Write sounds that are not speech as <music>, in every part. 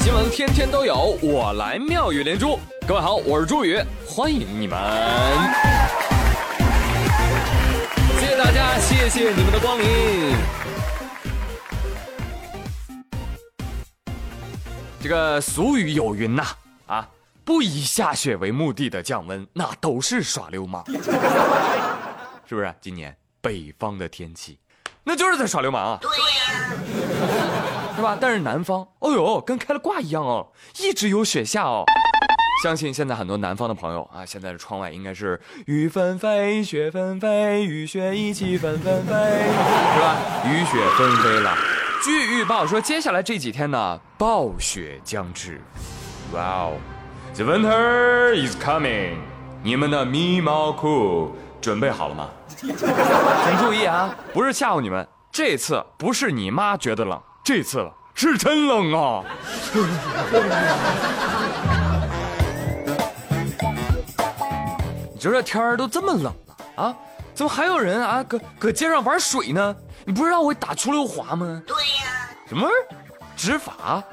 新闻天天都有，我来妙语连珠。各位好，我是朱宇，欢迎你们。谢谢大家，谢谢你们的光临。这个俗语有云呐，啊，不以下雪为目的的降温，那都是耍流氓，<laughs> 是不是？今年北方的天气，那就是在耍流氓啊。对呀，是吧？但是南方，哦呦，跟开了挂一样哦，一直有雪下哦。相信现在很多南方的朋友啊，现在的窗外应该是雨纷飞，雪纷飞，雨雪一起纷纷飞，是吧？雨雪纷飞了。据预报说，接下来这几天呢，暴雪将至。哇哦，The winter is coming。你们的咪毛裤准备好了吗？<laughs> 请注意啊，不是吓唬你们，这次不是你妈觉得冷，这次是真冷啊。<laughs> 你说这天儿都这么冷了啊，怎么还有人啊搁搁街上玩水呢？你不是让我打出溜滑吗？对呀。什么？执法？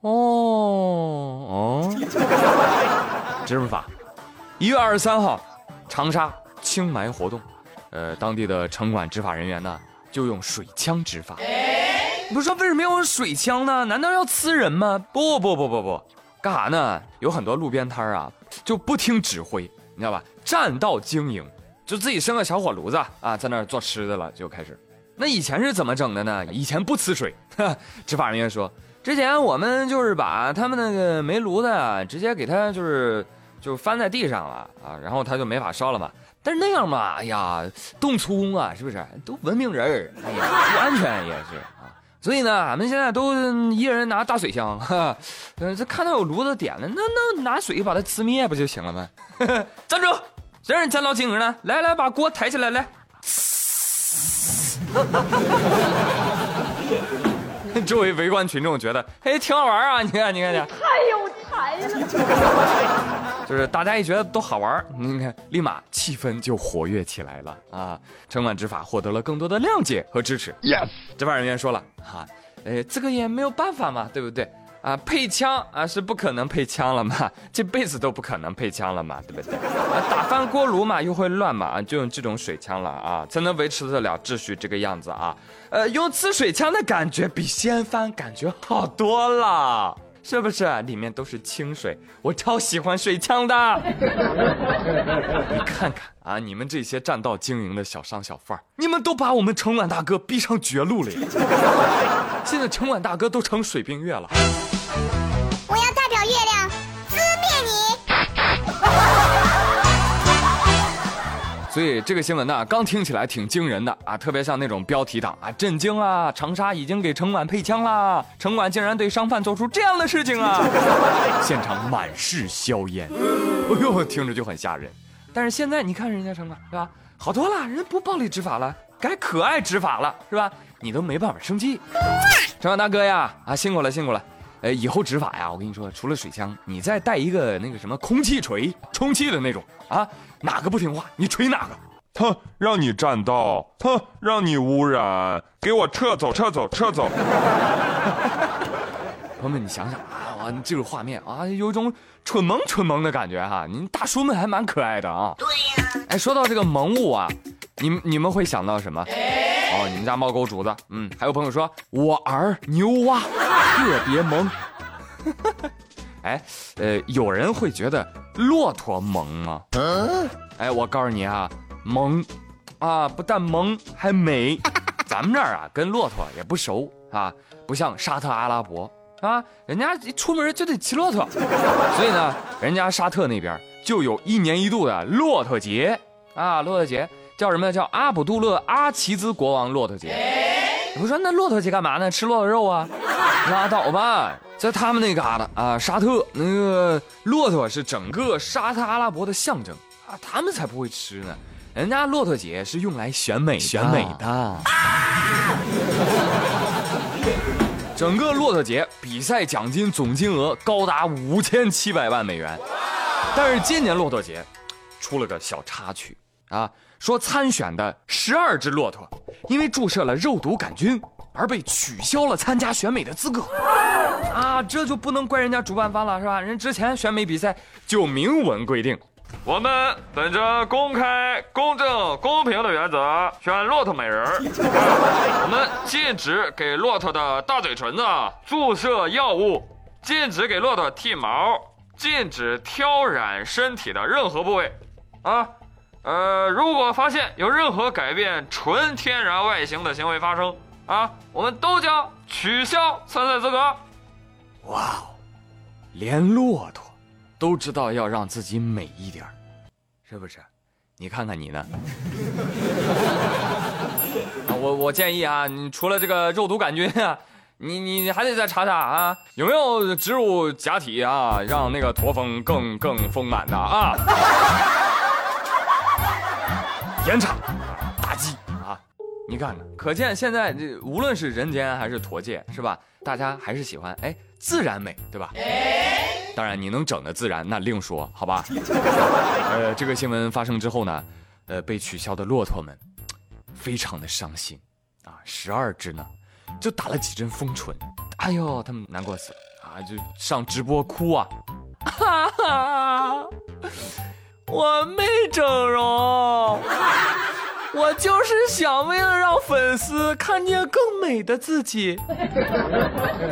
哦哦。执法。一月二十三号，长沙清霾活动，呃，当地的城管执法人员呢就用水枪执法。你不是说为什么要用水枪呢？难道要呲人吗？不不不不不，干啥呢？有很多路边摊啊，就不听指挥，你知道吧？占道经营，就自己生个小火炉子啊，在那儿做吃的了，就开始。那以前是怎么整的呢？以前不呲水，执法人员说，之前我们就是把他们那个煤炉子啊，直接给他就是就翻在地上了啊，然后他就没法烧了嘛。但是那样嘛，哎呀，动粗啊，是不是？都文明人，哎呀，不安全也是啊。所以呢，俺们现在都一人拿大水枪，哈，嗯，这看到有炉子点了，那那拿水把它呲灭不就行了吗？<laughs> 站住！谁让你占道经营呢？来来，把锅抬起来，来。<laughs> 周围围观群众觉得，哎，挺好玩啊！你看，你看，你看太有 <laughs> 就是大家一觉得都好玩，你看，立马气氛就活跃起来了啊！城管执法获得了更多的谅解和支持。Yes，执法人员说了，哈，哎，这个也没有办法嘛，对不对？啊，配枪啊是不可能配枪了嘛，<laughs> 这辈子都不可能配枪了嘛，对不对？啊，打翻锅炉嘛，又会乱嘛，就用这种水枪了啊，才能维持得了秩序这个样子啊。呃，用呲水枪的感觉比掀翻感觉好多了。是不是里面都是清水？我超喜欢水枪的。你看看啊，你们这些占道经营的小商小贩你们都把我们城管大哥逼上绝路了。现在城管大哥都成水冰月了。所以这个新闻呢，刚听起来挺惊人的啊，特别像那种标题党啊，震惊啊！长沙已经给城管配枪啦，城管竟然对商贩做出这样的事情啊！<laughs> 现场满是硝烟，<laughs> 哎呦，听着就很吓人。但是现在你看人家城管是吧，好多了，人不暴力执法了，改可爱执法了是吧？你都没办法生气。<laughs> 城管大哥呀，啊，辛苦了辛苦了。呃，以后执法呀，我跟你说，除了水枪，你再带一个那个什么空气锤，充气的那种啊。哪个不听话，你锤哪个！哼，让你占道，哼，让你污染，给我撤走，撤走，撤走！<laughs> 朋友们，你想想啊，这个画面啊，有一种蠢萌蠢萌的感觉哈。您大叔们还蛮可爱的啊。对呀。哎，说到这个萌物啊，你你们会想到什么？哦，你们家猫狗主子，嗯，还有朋友说我儿牛蛙特别萌。<laughs> 哎，呃，有人会觉得骆驼萌吗？哎，我告诉你啊，萌，啊，不但萌还美。<laughs> 咱们这儿啊，跟骆驼也不熟啊，不像沙特阿拉伯啊，人家一出门就得骑骆驼，<laughs> 所以呢，人家沙特那边就有一年一度的骆驼节啊，骆驼节叫什么？叫阿卜杜勒阿齐兹国王骆驼节。我说那骆驼节干嘛呢？吃骆驼肉啊？<laughs> 拉倒吧。在他们那嘎达啊，沙特那个骆驼是整个沙特阿拉伯的象征啊，他们才不会吃呢。人家骆驼节是用来选美选美的。<laughs> 整个骆驼节比赛奖金总金额高达五千七百万美元，但是今年骆驼节出了个小插曲啊，说参选的十二只骆驼因为注射了肉毒杆菌而被取消了参加选美的资格。啊，这就不能怪人家主办方了，是吧？人之前选美比赛就明文规定，我们本着公开、公正、公平的原则选骆驼美人。我们禁止给骆驼的大嘴唇子注射药物，禁止给骆驼剃毛，禁止挑染身体的任何部位。啊，呃，如果发现有任何改变纯天然外形的行为发生，啊，我们都将取消参赛资格。哇哦，连骆驼都知道要让自己美一点是不是？你看看你呢？<laughs> 啊，我我建议啊，你除了这个肉毒杆菌啊，你你还得再查查啊，有没有植入假体啊，让那个驼峰更更丰满的啊？延长打击啊！你看看，可见现在这无论是人间还是驼界，是吧？大家还是喜欢哎自然美，对吧？当然你能整的自然那另说，好吧？<laughs> 呃，这个新闻发生之后呢，呃，被取消的骆驼们非常的伤心啊，十二只呢就打了几针封唇，哎呦，他们难过死了啊，就上直播哭啊，哈哈。我没整容，我就是想为了让粉丝看见更美的自己，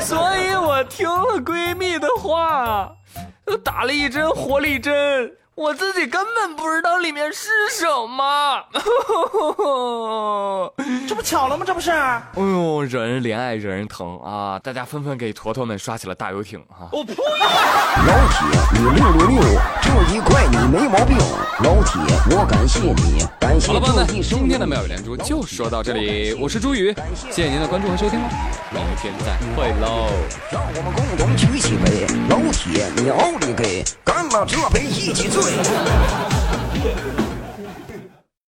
所以我听了闺蜜的话，打了一针活力针。我自己根本不知道里面是什么，<laughs> 这不巧了吗？这不是？哎呦，惹人怜爱，惹人疼啊！大家纷纷给坨坨们刷起了大游艇啊！我呸！老铁，你六六六，这一块你没毛病。老铁，我感谢你，感谢好了，朋友们，今天的妙语连珠就说到这里，我是朱宇，谢谢您的关注和收听，明天再会喽！让我们共同举起杯，老铁，你奥利给，干了这杯一起醉。对。哈